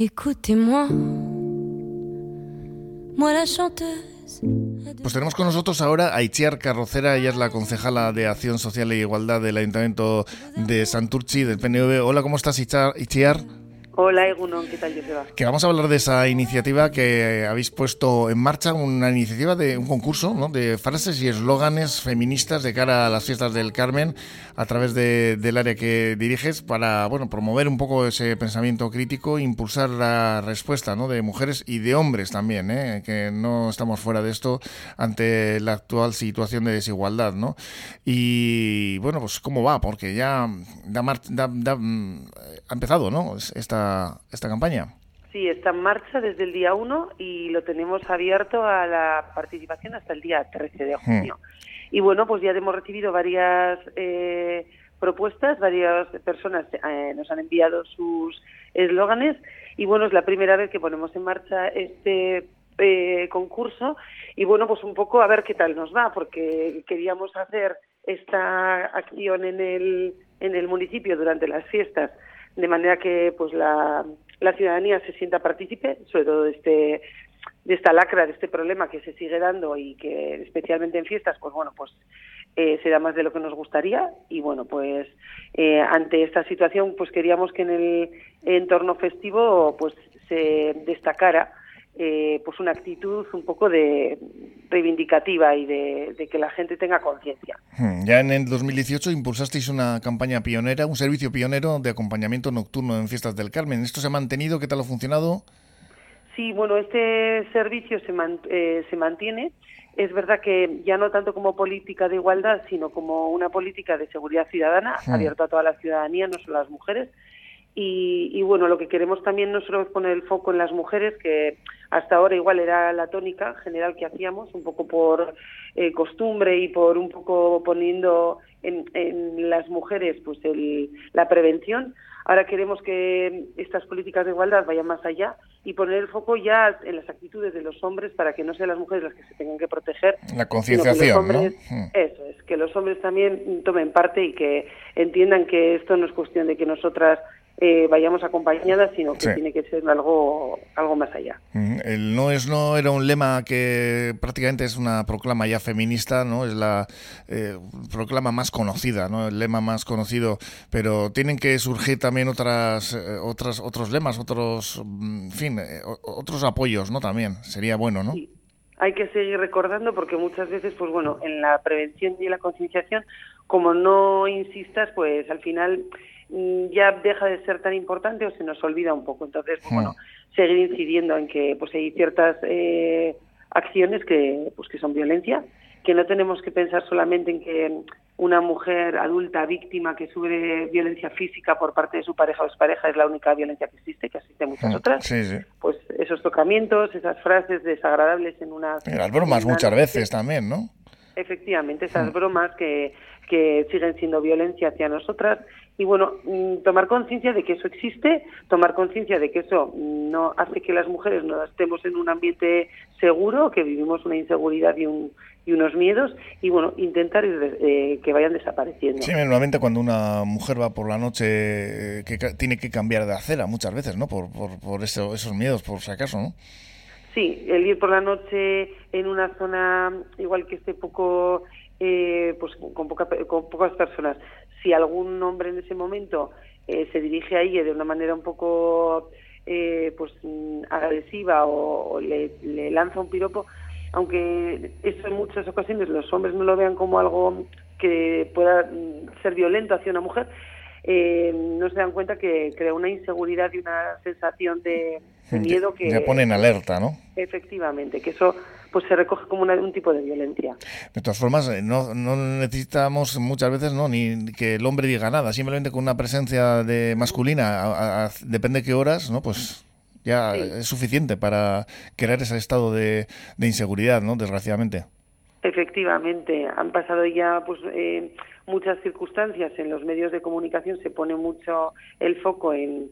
Écoutez-moi, moi la chanteuse. Pues tenemos con nosotros ahora a Itziar Carrocera, ella es la concejala de Acción Social e Igualdad del Ayuntamiento de Santurchi, del PNV. Hola, ¿cómo estás, Itziar? Hola, Egunon, ¿qué tal, Joseba? Que vamos a hablar de esa iniciativa que habéis puesto en marcha, una iniciativa de un concurso ¿no? de frases y eslóganes feministas de cara a las fiestas del Carmen a través del área que diriges para bueno promover un poco ese pensamiento crítico e impulsar la respuesta ¿no? de mujeres y de hombres también, ¿eh? que no estamos fuera de esto ante la actual situación de desigualdad. ¿no? Y bueno, pues cómo va, porque ya mm, ha empezado ¿no? esta esta, campaña. Sí, está en marcha desde el día 1 y lo tenemos abierto a la participación hasta el día 13 de hmm. junio. Y bueno, pues ya hemos recibido varias eh, propuestas, varias personas eh, nos han enviado sus eslóganes y bueno, es la primera vez que ponemos en marcha este eh, concurso y bueno, pues un poco a ver qué tal nos va, porque queríamos hacer esta acción en el, en el municipio durante las fiestas de manera que pues la, la ciudadanía se sienta partícipe, sobre todo de este de esta lacra, de este problema que se sigue dando y que especialmente en fiestas, pues bueno, pues eh, se da más de lo que nos gustaría. Y bueno, pues eh, ante esta situación, pues queríamos que en el entorno festivo pues se destacara eh, pues una actitud un poco de reivindicativa y de, que la gente tenga conciencia. Hmm, ya en el 2018 impulsasteis una campaña pionera, un servicio pionero de acompañamiento nocturno en fiestas del Carmen. ¿Esto se ha mantenido? ¿Qué tal ha funcionado? Sí, bueno, este servicio se, eh, se mantiene. Es verdad que ya no tanto como política de igualdad, sino como una política de seguridad ciudadana, hmm. abierto a toda la ciudadanía, no solo a las mujeres. Y, bueno, lo que queremos también nosotros es poner el foco en las mujeres, que hasta ahora igual era la tónica general que hacíamos, un poco por eh, costumbre y por un poco poniendo en, las mujeres pues la prevención. Ahora queremos que estas políticas de igualdad vayan más allá y poner el foco ya en las actitudes de los hombres para que no sean las mujeres las que se tengan que proteger. La concienciación, ¿no? Hmm. Eso es, que los hombres también tomen parte y que entiendan que esto no es cuestión de que nosotras eh, vayamos acompañadas, sino que tiene que ser algo, algo más allá. El no es no era un lema que prácticamente es una proclama ya feminista, ¿no? Es la eh, proclama más conocida, ¿no? El lema más conocido, pero tienen que surgir también otras, eh, otras otros lemas, otros, mm, en fin, otros apoyos, ¿no? También sería bueno, ¿no? Hay que seguir recordando porque muchas veces, pues bueno, en la prevención y la concienciación, como no insistas, pues al final Mm, ya deja de ser tan importante o se nos olvida un poco. Entonces, pues, bueno, hmm. seguir incidiendo en que pues hay ciertas eh, acciones que pues que son violencia, que no tenemos que pensar solamente en que una mujer adulta víctima que sufre violencia física por parte de su pareja o expareja es la única violencia que existe, que existe muchas hmm. otras. Pues esos tocamientos, esas frases desagradables en una... las bromas muchas veces también, ¿no? Efectivamente, esas hmm. bromas que, que siguen siendo violencia hacia nosotras y bueno, mm, tomar conciencia de que eso existe, tomar conciencia de que eso no hace que las mujeres no estemos en un ambiente seguro, que vivimos una inseguridad y, un, y unos miedos, y bueno, intentar eh, que vayan desapareciendo. Sí, normalmente cuando una mujer va por la noche, eh, que tiene que cambiar de acera muchas veces, ¿no? Por, por, por eso, esos miedos, por si acaso, ¿no? Sí, el ir por la noche en una zona igual que esté poco, eh, pues con, poca, con pocas personas, si algún hombre en ese momento eh, se dirige a ella de una manera un poco eh, pues mm, agresiva o, le, lanza un piropo, aunque eso en muchas ocasiones los hombres no lo vean como algo que pueda mm, ser violento hacia una mujer, eh, no se dan cuenta que crea una inseguridad y una sensación de, miedo que... Ya ponen alerta, ¿no? Efectivamente, que eso pues se recoge como un tipo de violencia. De todas formas, eh, no, no necesitamos muchas veces no ni que el hombre diga nada, simplemente con una presencia de masculina, depende de qué horas, ¿no? Pues ya es suficiente para crear ese estado de, de inseguridad, ¿no? Desgraciadamente. Efectivamente, han pasado ya pues eh, muchas circunstancias en los medios de comunicación, se pone mucho el foco en,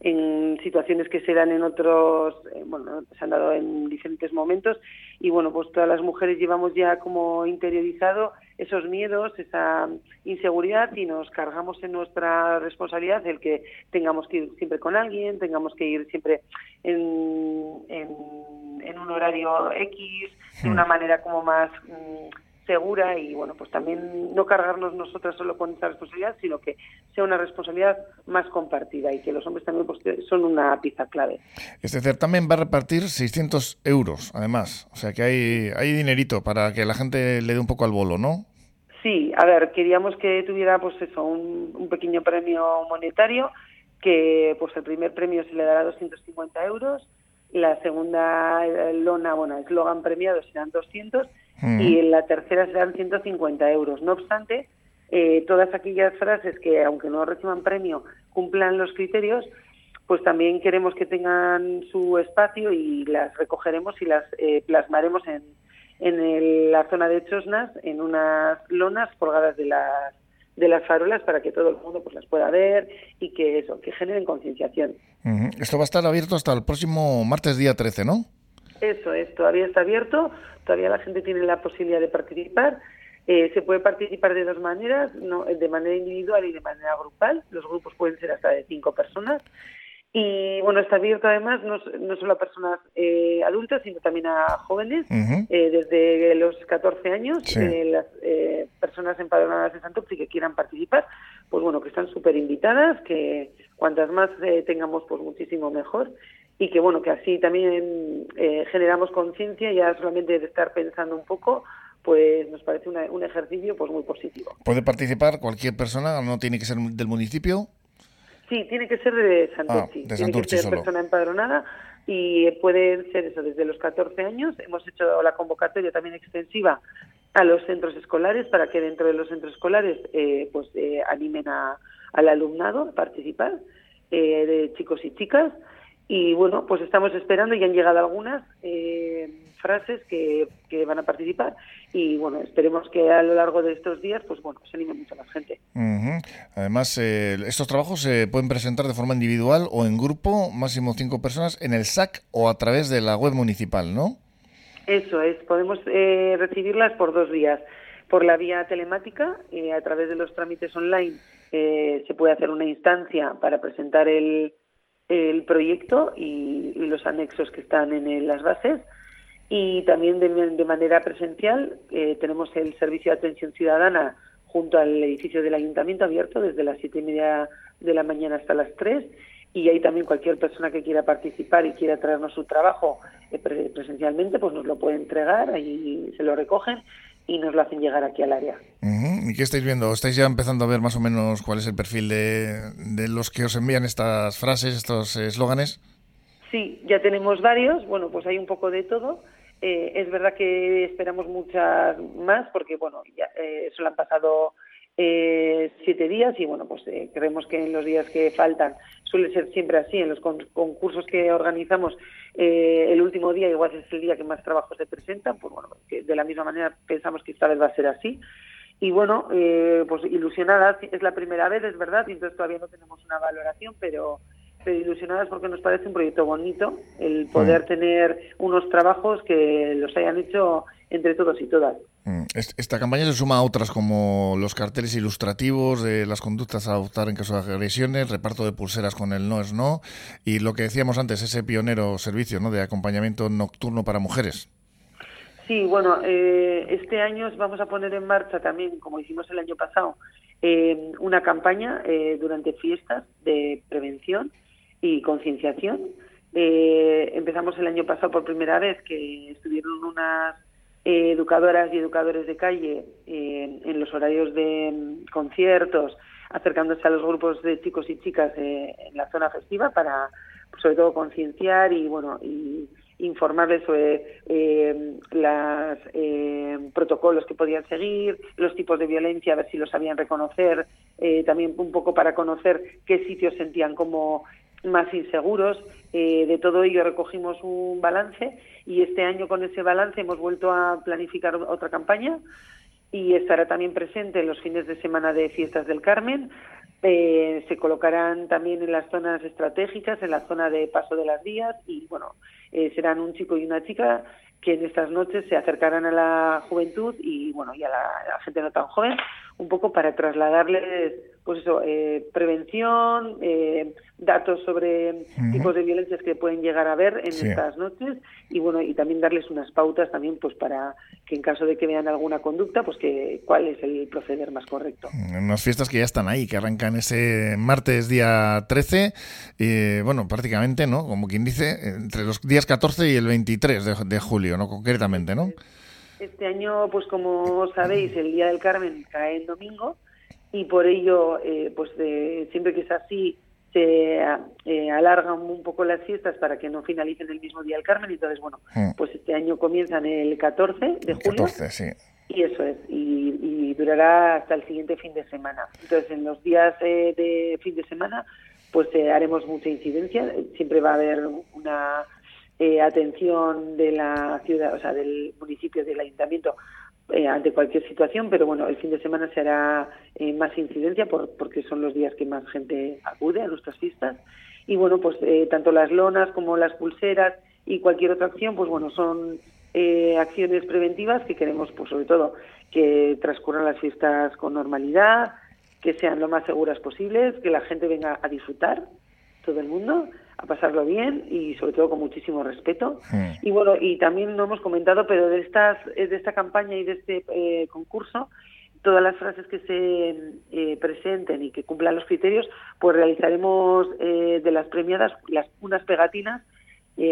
en situaciones que se dan en otros, eh, bueno, se han dado en diferentes momentos y bueno, pues todas las mujeres llevamos ya como interiorizado esos miedos, esa inseguridad y nos cargamos en nuestra responsabilidad el que tengamos que ir siempre con alguien, tengamos que ir siempre en, en, un horario X, de una hmm. manera como más... Mm, segura y bueno pues también no cargarnos nosotras solo con esa responsabilidad sino que sea una responsabilidad más compartida y que los hombres también pues, son una pieza clave. Este certamen va a repartir 600 euros además. O sea que hay hay dinerito para que la gente le dé un poco al bolo no sí a ver queríamos que tuviera pues eso un, un pequeño premio monetario que pues el primer premio se le dará 250 euros la segunda lona, bueno, eslogan premiado serán 200 y en la tercera serán 150 euros. No obstante, eh, todas aquellas frases que, aunque no reciban premio, cumplan los criterios, pues también queremos que tengan su espacio y las recogeremos y las eh, plasmaremos en, en la zona de Chosnas, en unas lonas colgadas de las de las farolas para que todo el mundo pues las pueda ver y que eso, que generen concienciación. Esto va a estar abierto hasta el próximo martes día 13, ¿no? Eso es, todavía está abierto, todavía la gente tiene la posibilidad de participar. Eh, se puede participar de dos maneras, no, de manera individual y de manera grupal. Los grupos pueden ser hasta de cinco personas. Y bueno, está abierto además no, no solo a personas eh, adultas, sino también a jóvenes, eh, desde los 14 años, las personas empadronadas de Santo que quieran participar, pues bueno, que están súper invitadas, que cuantas más tengamos, pues muchísimo mejor y que bueno que así también eh, generamos conciencia ya solamente de estar pensando un poco pues nos parece un ejercicio pues muy positivo. Puede participar cualquier persona no tiene que ser del municipio sí tiene que ser de Santurchi, ah, tiene que ser persona empadronada y puede ser eso desde los 14 años. Hemos hecho la convocatoria también extensiva a los centros escolares para que dentro de los centros escolares eh, pues eh, animen a, al alumnado a participar de chicos y chicas y bueno, pues estamos esperando y han llegado algunas eh, frases que, que, van a participar y bueno, esperemos que a lo largo de estos días, pues bueno, se anime mucho la gente. Además, eh, estos trabajos se pueden presentar de forma individual o en grupo, máximo cinco personas, en el SAC o a través de la web municipal, ¿no? Eso es, podemos eh, recibirlas por dos vías. Por la vía telemática, a través de los trámites online, se puede hacer una instancia para presentar el, el proyecto y, los anexos que están en las bases. Y también de, manera presencial eh, tenemos el servicio de atención ciudadana junto al edificio del ayuntamiento abierto desde las siete y media de la mañana hasta las tres y ahí también cualquier persona que quiera participar y quiera traernos su trabajo eh, presencialmente pues nos lo puede entregar ahí se lo recogen y nos lo hacen llegar aquí al área. ¿Y qué estáis viendo? ¿Estáis ya empezando a ver más o menos cuál es el perfil de, de los que os envían estas frases, estos eslóganes? Sí, ya tenemos varios. Bueno, pues hay un poco de todo. Eh, es verdad que esperamos muchas más porque, bueno, ya eh, solo han pasado eh, siete días y, bueno, pues eh, creemos que en los días que faltan suele ser siempre así. En los concursos que organizamos, eh, el último día igual es el día que más trabajos se presentan, pues bueno, de la misma manera pensamos que esta vez va a ser así. Y bueno, eh, pues ilusionadas, es la primera vez, es verdad, y entonces todavía no tenemos una valoración, pero, pero ilusionadas porque nos parece un proyecto bonito el poder mm. tener unos trabajos que los hayan hecho entre todos y todas. Mm, esta campaña se suma a otras como los carteles ilustrativos de las conductas a adoptar en caso de agresiones, reparto de pulseras con el no es no y lo que decíamos antes, ese pionero servicio ¿no? de acompañamiento nocturno para mujeres. Sí, bueno, eh, este año vamos a poner en marcha también, como hicimos el año pasado, eh, una campaña eh, durante fiestas de prevención y concienciación. empezamos el año pasado por primera vez que estuvieron unas eh, educadoras y educadores de calle eh, en los horarios de mm, conciertos, acercándose a los grupos de chicos y chicas eh, en la zona festiva para, sobre todo, concienciar y, bueno, y informarles sobre los protocolos que podían seguir, los tipos de violencia, a ver si los sabían reconocer, también un poco para conocer qué sitios sentían como más inseguros. de todo ello recogimos un balance y este año con ese balance hemos vuelto a planificar otra campaña y estará también presente en los fines de semana de Fiestas del Carmen Eh, se colocarán también en las zonas estratégicas, en la zona de paso de las vías y bueno, eh, serán un chico y una chica que en estas noches se acercarán a la juventud y bueno y a la, gente no tan joven un poco para trasladarles pues eso eh, prevención eh, datos sobre tipos de violencias que pueden llegar a ver en estas noches y bueno y también darles unas pautas también pues para que en caso de que vean alguna conducta pues que cuál es el proceder más correcto. Unas fiestas que ya están ahí que arrancan ese martes día 13 y bueno prácticamente no como quien dice entre los días 14 y el 23 de, de julio no concretamente no este año, pues como sabéis, el Día del Carmen cae en domingo y por ello, eh, pues siempre que es así, se eh, alargan un poco las fiestas para que no finalicen el mismo Día del Carmen. Entonces, bueno, mm. pues este año comienzan el 14 de julio. 14, sí. Y eso es, y, durará hasta el siguiente fin de semana. Entonces, en los días eh, de fin de semana, pues haremos mucha incidencia. Siempre va a haber una eh, atención de la ciudad, o sea, del municipio, del ayuntamiento eh, ante cualquier situación, pero bueno, el fin de semana se hará eh, más incidencia por, porque son los días que más gente acude a nuestras fiestas. Y bueno, pues tanto las lonas como las pulseras y cualquier otra acción, pues bueno, son acciones preventivas que queremos, pues sobre todo, que transcurran las fiestas con normalidad, que sean lo más seguras posibles, que la gente venga a disfrutar, todo el mundo, a pasarlo bien y sobre todo con muchísimo respeto. Hmm. Y bueno, y también lo hemos comentado, pero de estas eh, de esta campaña y de este eh, concurso, todas las frases que se eh, presenten y que cumplan los criterios, pues realizaremos de las premiadas las unas pegatinas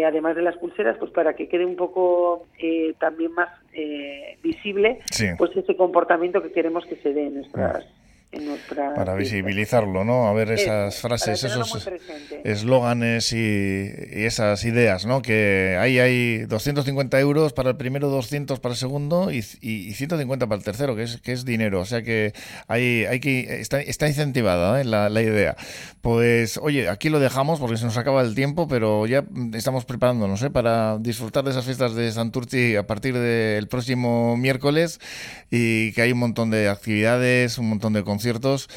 además de las pulseras, pues para que quede un poco también más visible pues ese comportamiento que queremos que se dé en nuestras, para visibilizarlo, ¿no? A ver esas frases, esos eslóganes y, esas ideas, ¿no? Que ahí hay 250 euros para el primero, 200 para el segundo y, 150 para el tercero, que es, que es dinero. O sea que hay, hay que está, está incentivada ¿eh? la, la, idea. Pues, oye, aquí lo dejamos porque se nos acaba el tiempo, pero ya estamos preparándonos ¿eh? para disfrutar de esas fiestas de Santurci a partir del próximo miércoles y que hay un montón de actividades, un montón de conciertos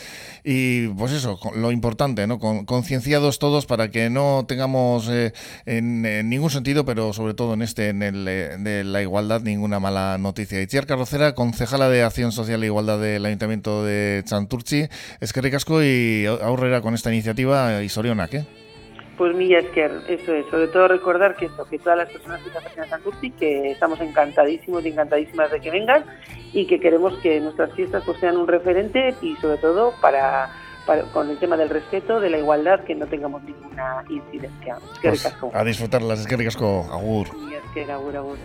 y pues eso, lo importante, ¿no? concienciados todos para que no tengamos eh, en, ningún sentido, pero sobre todo en este, en el eh, de la igualdad, ninguna mala noticia. Itziar Carrocera, concejala de Acción Social e Igualdad del Ayuntamiento de Santurchi, es que ricasco y ahorrera con esta iniciativa y Sorionak, ¿eh? Pues Milla Esquer, eso es, sobre todo recordar que esto, que todas las personas que están en Santurci, que estamos encantadísimos y encantadísimas de que vengan y que queremos que nuestras fiestas pues sean un referente y sobre todo para, con el tema del respeto, de la igualdad, que no tengamos ninguna incidencia. Es que pues, A disfrutarlas, es que ricasco, agur. es que agur, agur.